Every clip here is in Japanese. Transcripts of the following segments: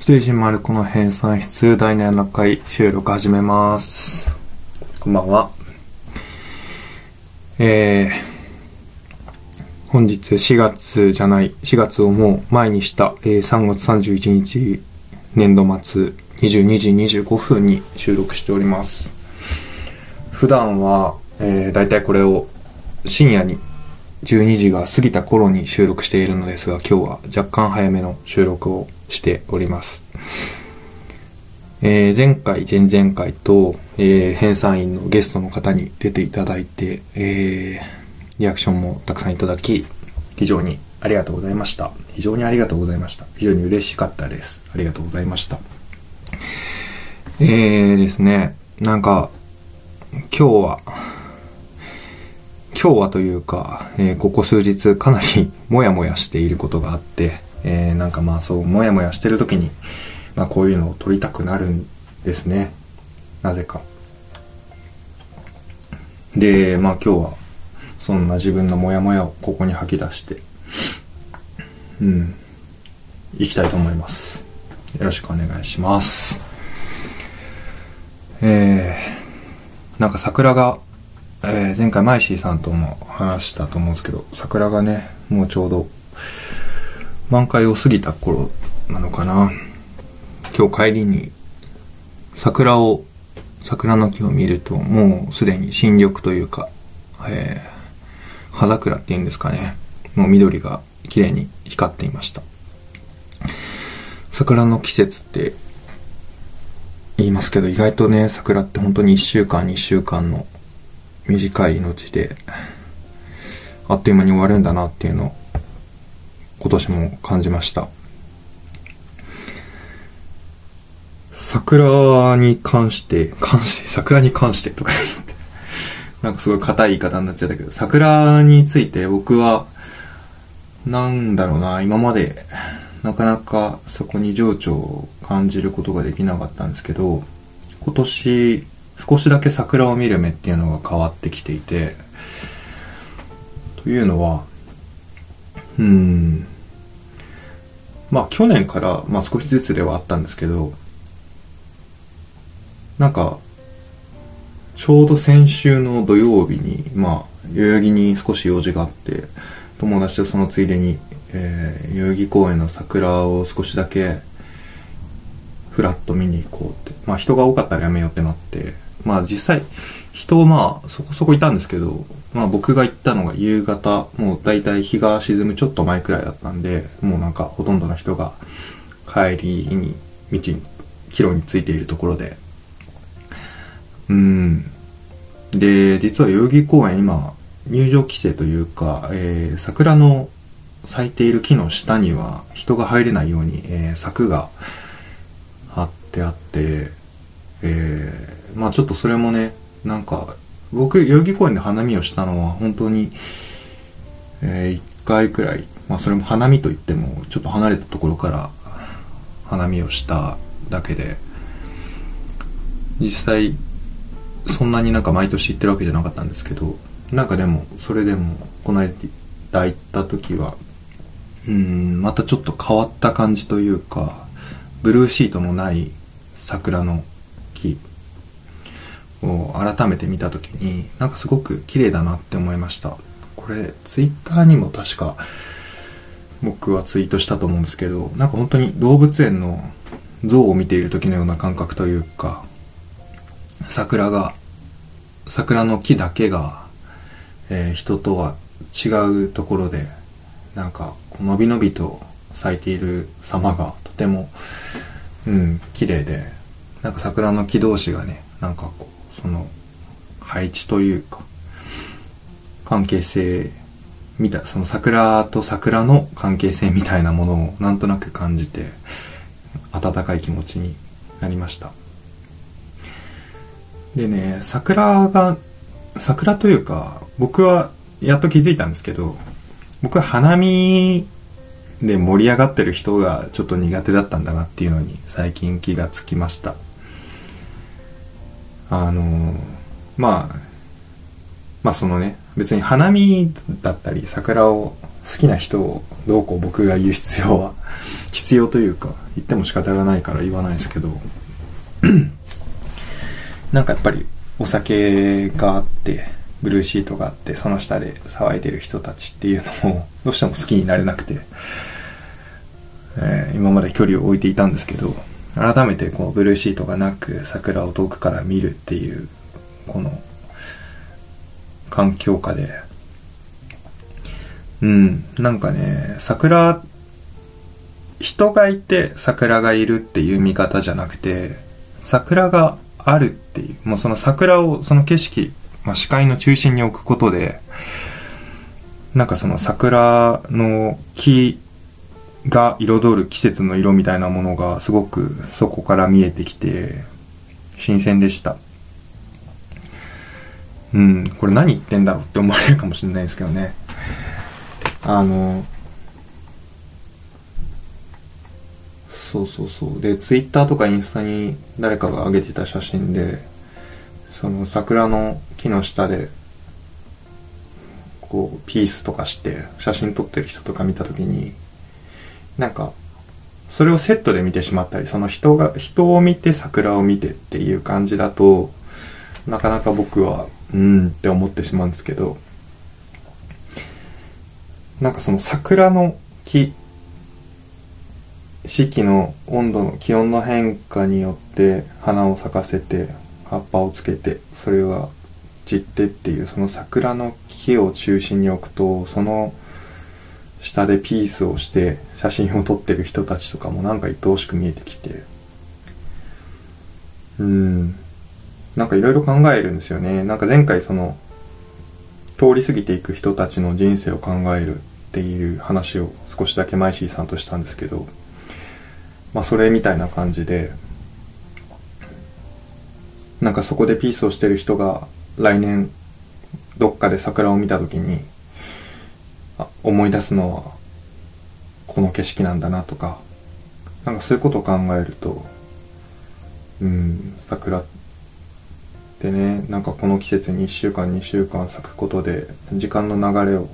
水人丸子の編纂室第7回収録始めます。こんばんは。えー、本日4月じゃない、4月をもう前にした、えー3月31日年度末22時25分に収録しております。普段は、えー、大体これを深夜に12時が過ぎた頃に収録しているのですが、今日は若干早めの収録をしております。えー前回、前々回と、えー編纂員のゲストの方に出ていただいて、えーリアクションもたくさんいただき、非常にありがとうございました。非常にありがとうございました。非常に嬉しかったです。ありがとうございました。えーですね、なんか、今日は、今日はというか、えーここ数日かなりモヤモヤしていることがあって、えーなんかまあそう、モヤモヤしてる時に、まあこういうのを撮りたくなるんですね。なぜか。で、まあ今日は、そんな自分のモヤモヤをここに吐き出して、うん、行きたいと思います。よろしくお願いします。えー、なんか桜が、えー前回マイシーさんとも話したと思うんですけど、桜がね、もうちょうど満開を過ぎた頃なのかな。今日帰りに桜を、桜の木を見ると、もうすでに新緑というか、えー葉桜っていうんですかね。もう緑が綺麗に光っていました。桜の季節って言いますけど、意外とね、桜って本当に1週間、2週間の短い命で、あっという間に終わるんだなっていうのを、今年も感じました。桜に関して、関して、桜に関してとか言って、なんかすごい硬い言い方になっちゃったけど、桜について僕は、なんだろうな、今まで、なかなかそこに情緒を感じることができなかったんですけど、今年、少しだけ桜を見る目っていうのが変わってきていて、というのは、うん、まあ去年から、まあ少しずつではあったんですけど、なんか、ちょうど先週の土曜日に、まあ、代々木に少し用事があって、友達とそのついでに、えー代々木公園の桜を少しだけ、フラッと見に行こうって。まあ人が多かったらやめようってなって、まあ実際、人まあそこそこいたんですけど、まあ僕が行ったのが夕方、もう大体日が沈むちょっと前くらいだったんで、もうなんかほとんどの人が帰りに道に、帰路についているところで、うん。で、実は代々木公園今、入場規制というか、えー桜の咲いている木の下には人が入れないように、えー柵が張ってあって、えーまあちょっとそれもね、なんか、僕、代々木公園で花見をしたのは本当に、え1回くらい、まあそれも花見といっても、ちょっと離れたところから花見をしただけで、実際、そんなになんか毎年行ってるわけじゃなかったんですけど、なんかでも、それでも、この間行った時は、うーん、またちょっと変わった感じというか、ブルーシートのない桜の木を改めて見た時に、なんかすごく綺麗だなって思いました。これ、ツイッターにも確か、僕はツイートしたと思うんですけど、なんか本当に動物園の像を見ている時のような感覚というか、桜が、桜の木だけが、えー人とは違うところで、なんか、こうのびのびと咲いている様がとても、うん、綺麗で、なんか桜の木同士がね、なんかこう、その、配置というか、関係性、みたい、その桜と桜の関係性みたいなものをなんとなく感じて、温かい気持ちになりました。でね、桜が、桜というか、僕はやっと気づいたんですけど、僕は花見で盛り上がってる人がちょっと苦手だったんだなっていうのに最近気がつきました。あの、まあ、まあそのね、別に花見だったり桜を好きな人をどうこう僕が言う必要は 必要というか言っても仕方がないから言わないですけど なんかやっぱりお酒があってブルーシートがあってその下で騒いでる人たちっていうのをどうしても好きになれなくて、えー、今まで距離を置いていたんですけど改めてこうブルーシートがなく桜を遠くから見るっていうこの環境下で。うんなんかね桜人がいて桜がいるっていう見方じゃなくて桜があるっていうもうその桜をその景色、まあ、視界の中心に置くことでなんかその桜の木が彩る季節の色みたいなものがすごくそこから見えてきて新鮮でした。うん、これ何言ってんだろうって思われるかもしれないですけどね。あの、そうそうそう。で、ツイッターとかインスタに誰かが上げてた写真で、その桜の木の下で、こう、ピースとかして写真撮ってる人とか見たときに、なんか、それをセットで見てしまったり、その人が、人を見て桜を見てっていう感じだと、なかなか僕は、うんって思ってしまうんですけど、なんかその桜の木、四季の温度の気温の変化によって花を咲かせて葉っぱをつけてそれが散ってっていうその桜の木を中心に置くとその下でピースをして写真を撮ってる人たちとかもなんか愛おしく見えてきて。うん。なんかいろいろ考えるんですよね。なんか前回その通り過ぎていく人たちの人生を考えるっていう話を少しだけマイシーさんとしたんですけどまあそれみたいな感じでなんかそこでピースをしてる人が来年どっかで桜を見た時に思い出すのはこの景色なんだなとかなんかそういうことを考えるとうん桜ってねなんかこの季節に1週間2週間咲くことで時間の流れを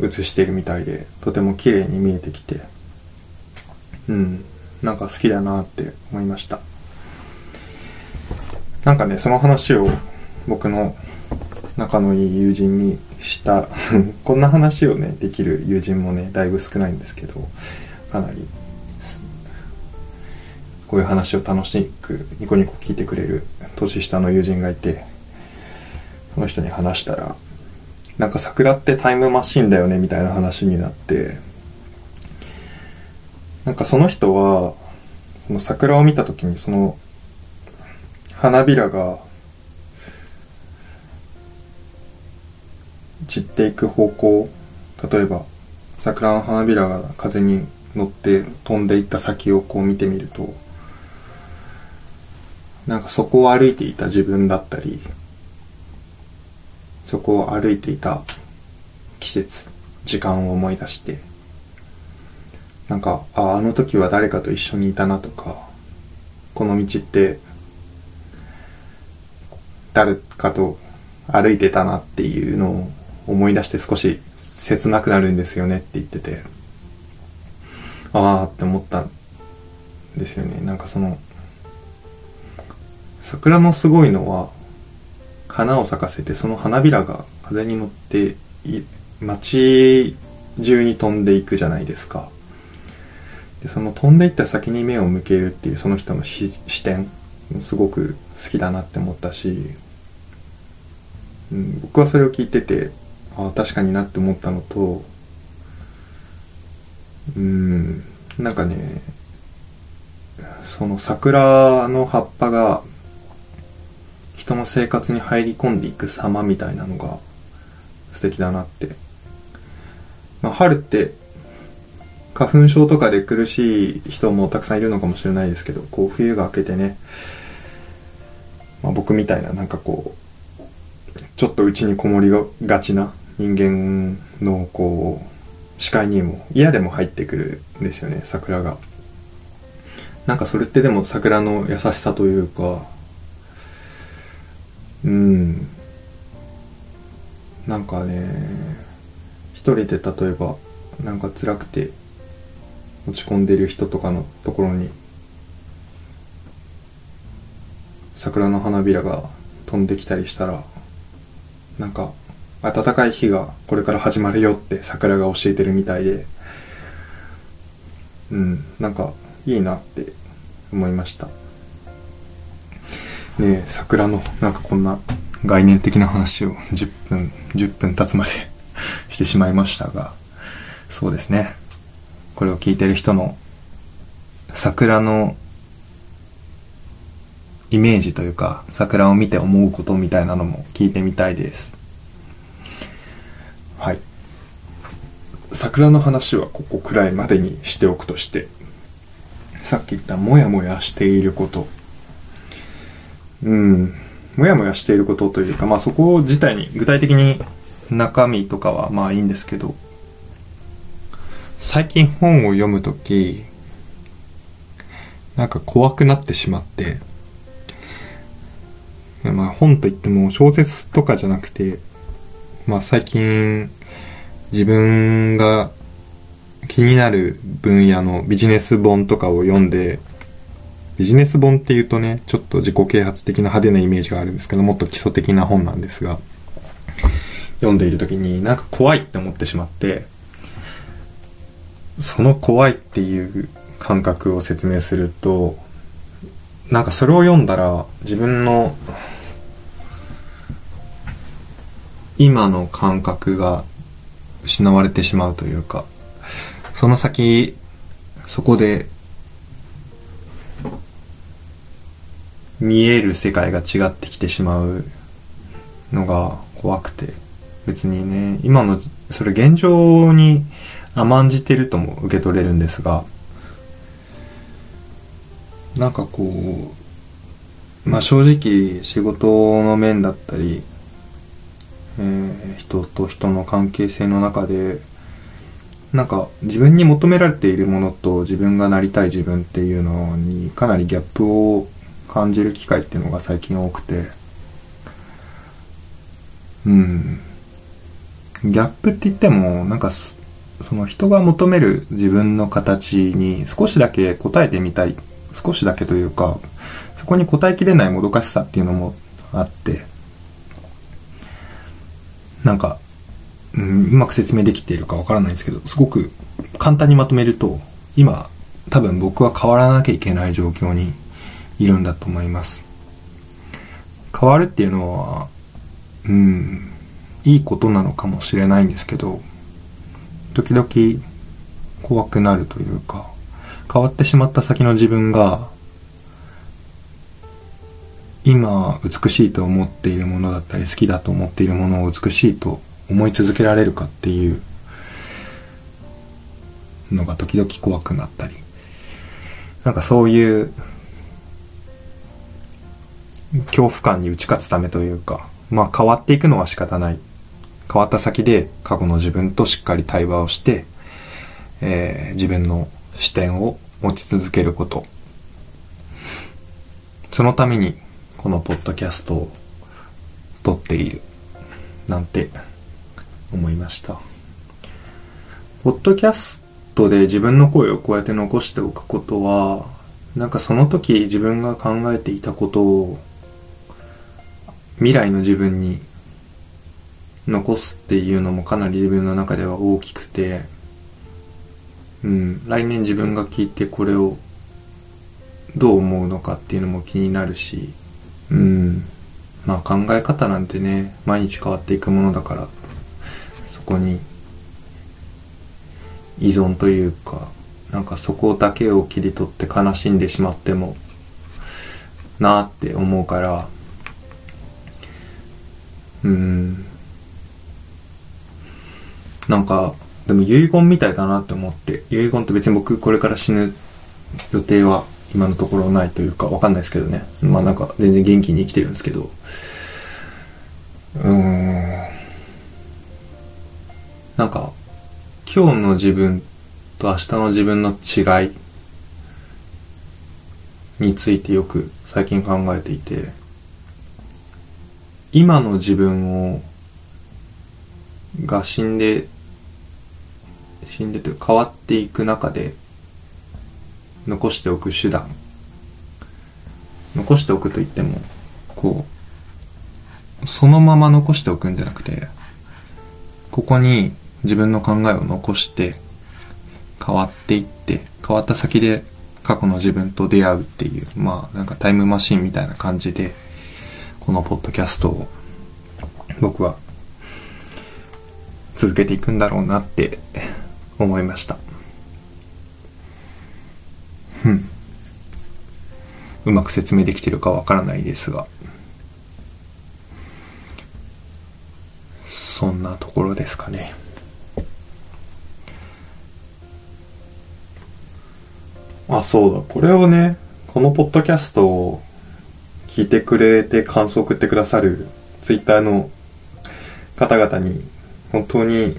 映しているみたいでとても綺麗に見えてきてうんなんか好きだなって思いました。なんかねその話を僕の仲のいい友人にした こんな話をねできる友人もねだいぶ少ないんですけどかなりこういう話を楽しくニコニコ聞いてくれる年下の友人がいてその人に話したらなんか桜ってタイムマシンだよねみたいな話になってなんかその人はその桜を見た時にその花びらが散っていく方向例えば桜の花びらが風に乗って飛んでいった先をこう見てみるとなんかそこを歩いていた自分だったりそこを歩いていた季節時間を思い出してなんかああの時は誰かと一緒にいたなとかこの道って誰かと歩いてたなっていうのを思い出して少し切なくなるんですよねって言っててああって思ったんですよね。なんかその桜のすごいのは花を咲かせてその花びらが風に乗って街中に飛んでいくじゃないですか。でその飛んでいった先に目を向けるっていうその人の視点すごく好きだなって思ったし、うん、僕はそれを聞いててあ確かになって思ったのとうんなんかねその桜の葉っぱが人の生活に入り込んでいく様みたいなのが素敵だなって。まあ、春って花粉症とかで苦しい人もたくさんいるのかもしれないですけど、こう冬が明けてね、まあ、僕みたいななんかこう、ちょっとうちにこもりがちな人間のこう視界にも嫌でも入ってくるんですよね桜が。なんかそれってでも桜の優しさというかうん。なんかね一人で例えばなんか辛くて落ち込んでる人とかのところに桜の花びらが飛んできたりしたらなんか暖かい日がこれから始まるよって桜が教えてるみたいでうんなんかいいなって思いました。ね桜のなんかこんな概念的な話を10分10分経つまで してしまいましたがそうですね。これを聞いてる人の桜のイメージというか桜を見て思うことみたいなのも聞いてみたいです。はい。桜の話はここくらいまでにしておくとしてさっき言ったモヤモヤしていること。うん。モヤモヤしていることというかまあそこ自体に具体的に中身とかはまあいいんですけど最近本を読むときなんか怖くなってしまってまあ本といっても小説とかじゃなくてまあ最近自分が気になる分野のビジネス本とかを読んでビジネス本っていうとねちょっと自己啓発的な派手なイメージがあるんですけどもっと基礎的な本なんですが読んでいる時になんか怖いって思ってしまってその怖いっていう感覚を説明するとなんかそれを読んだら自分の今の感覚が失われてしまうというかその先そこで見える世界が違ってきてしまうのが怖くて別にね今のそれ現状に甘んじてるとも受け取れるんですがなんかこうまあ正直仕事の面だったりえー、人と人の関係性の中でなんか自分に求められているものと自分がなりたい自分っていうのにかなりギャップを感じる機会っていうのが最近多くて。うん。ギャップって言ってもなんかその人が求める自分の形に少しだけ答えてみたい。少しだけというかそこに答えきれないもどかしさっていうのもあって。なんか、うん、うまく説明できているかわからないんですけど、すごく簡単にまとめると、今、多分僕は変わらなきゃいけない状況にいるんだと思います。変わるっていうのは、うん、いいことなのかもしれないんですけど、時々怖くなるというか、変わってしまった先の自分が今美しいと思っているものだったり好きだと思っているものを美しいと思い続けられるかっていうのが時々怖くなったり。なんかそういう恐怖感に打ち勝つためというかまあ変わっていくのは仕方ない。変わった先で過去の自分としっかり対話をして、えー、自分の視点を持ち続けること。そのためにこのポッドキャストを撮っているなんて思いました。ポッドキャストで自分の声をこうやって残しておくことはなんかその時自分が考えていたことを未来の自分に残すっていうのもかなり自分の中では大きくてうん来年自分が聞いてこれをどう思うのかっていうのも気になるしうん。まあ考え方なんてね、毎日変わっていくものだから、そこに依存というか、なんかそこだけを切り取って悲しんでしまってもなーって思うから、うん。なんか、でも遺言みたいだなって思って、遺言って別に僕これから死ぬ予定は今のところないというか、わかんないですけどね。まあなんか全然元気に生きてるんですけど。うーん。なんか、今日の自分と明日の自分の違いについてよく最近考えていて、今の自分を、が死んで死んでて変わっていく中で残しておく手段。残しておくと言ってもこうそのまま残しておくんじゃなくてここに自分の考えを残して変わっていって変わった先で過去の自分と出会うっていうまあなんかタイムマシンみたいな感じでこのポッドキャストを僕は続けていくんだろうなって思いました。うん。うまく説明できてるかわからないですが。そんなところですかね。あそうだ。これをねこのポッドキャストを聞いてくれて感想を送ってくださるツイッターの方々に本当に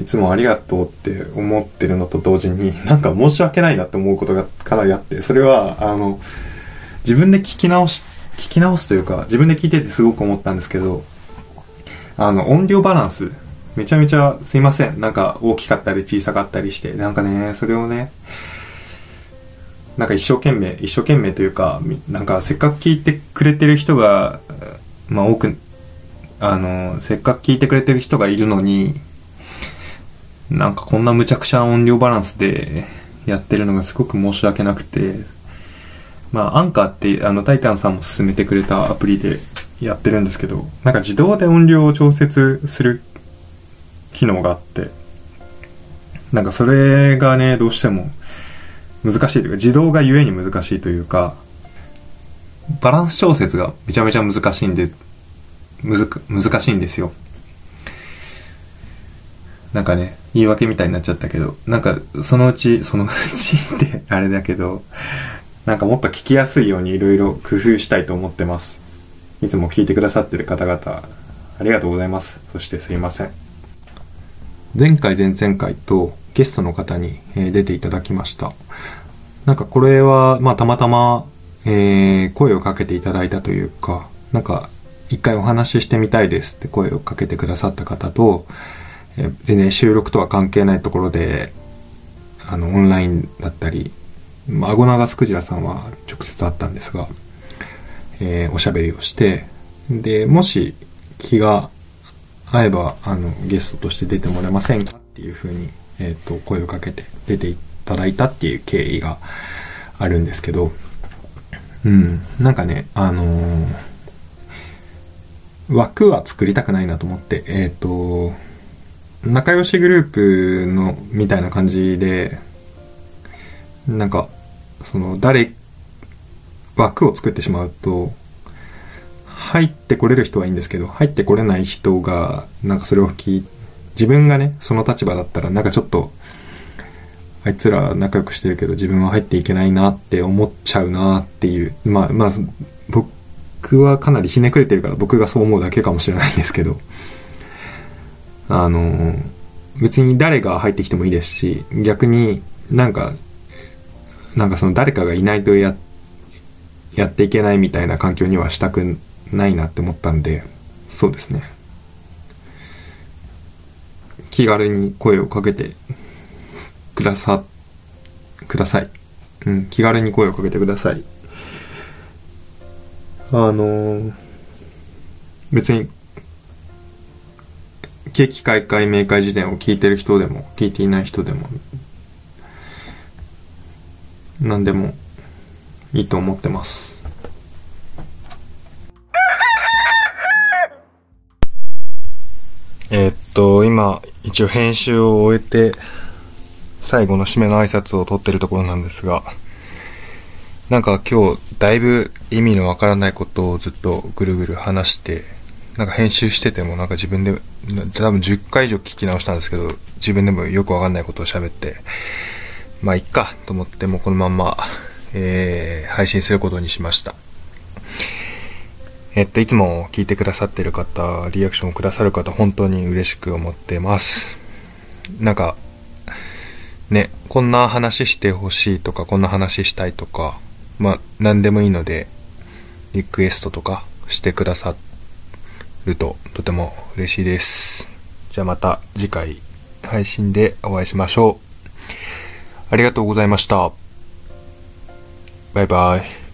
いつもありがとうって思ってるのと同時に なんか申し訳ないなって思うことがかなりあってそれはあの自分で聞き直し聞き直すというか自分で聞いててすごく思ったんですけどあの音量バランスめちゃめちゃすいません。なんか大きかったり小さかったりしてなんかねそれをねなんか一生懸命一生懸命というかなんかせっかく聞いてくれてる人がまあ多くあのせっかく聞いてくれてる人がいるのになんかこんな無茶苦茶な音量バランスでやってるのがすごく申し訳なくて、まあ、アンカーって、あの、タイタンさんも勧めてくれたアプリでやってるんですけど、なんか自動で音量を調節する機能があって、なんかそれがね、どうしても難しいというか、自動がゆえに難しいというか、バランス調節がめちゃめちゃ難しいんで、むずく難しいんですよ。なんかね、言い訳みたいになっちゃったけど、なんかそのうち、そのうちって あれだけど、なんかもっと聞きやすいようにいろいろ工夫したいと思ってます。いつも聞いてくださってる方々、ありがとうございます。そしてすいません。前回前々回とゲストの方に、出ていただきました。なんかこれは、まあたまたま、えー、声をかけていただいたというか、なんか一回お話ししてみたいですって声をかけてくださった方と、え全然収録とは関係ないところで、あの、オンラインだったり、まあ、アゴナガスクジラさんは直接会ったんですが、えー、おしゃべりをして、で、もし気が合えば、あの、ゲストとして出てもらえませんかっていうふうに、え、ー、と、声をかけて出ていただいたっていう経緯があるんですけど、うん、なんかね、あのー、枠は作りたくないなと思って、えっ、と、仲良しグループのみたいな感じでなんかその誰枠を作ってしまうと入ってこれる人はいいんですけど入ってこれない人がなんかそれを聞い自分がねその立場だったらなんかちょっとあいつら仲良くしてるけど自分は入っていけないなって思っちゃうなっていう。まあまあ僕はかなりひねくれてるから僕がそう思うだけかもしれないんですけど。あの、別に誰が入ってきてもいいですし、逆になんか、なんかその誰かがいないとや、やっていけないみたいな環境にはしたくないなって思ったんで、そうですね。気軽に声をかけてくださ、ください。うん、気軽に声をかけてください。あの別に景気開会明快辞典を聞いてる人でも聞いていない人でも何でもいいと思ってます。え、っと今一応編集を終えて最後の締めの挨拶を取ってるところなんですがなんか今日だいぶ意味のわからないことをずっとぐるぐる話してなんか編集しててもなんか自分で、多分10回以上聞き直したんですけど、自分でもよくわかんないことを喋って、まあいっかと思ってもうこのまんま、えー、配信することにしました。えっと、いつも聞いてくださってる方、リアクションをくださる方、本当に嬉しく思ってます。なんか、ね、こんな話してほしいとか、こんな話したいとか、まあ、何でもいいので、リクエストとかしてくださって、るととても嬉しいです。じゃあまた次回配信でお会いしましょう。ありがとうございました。バイバイ。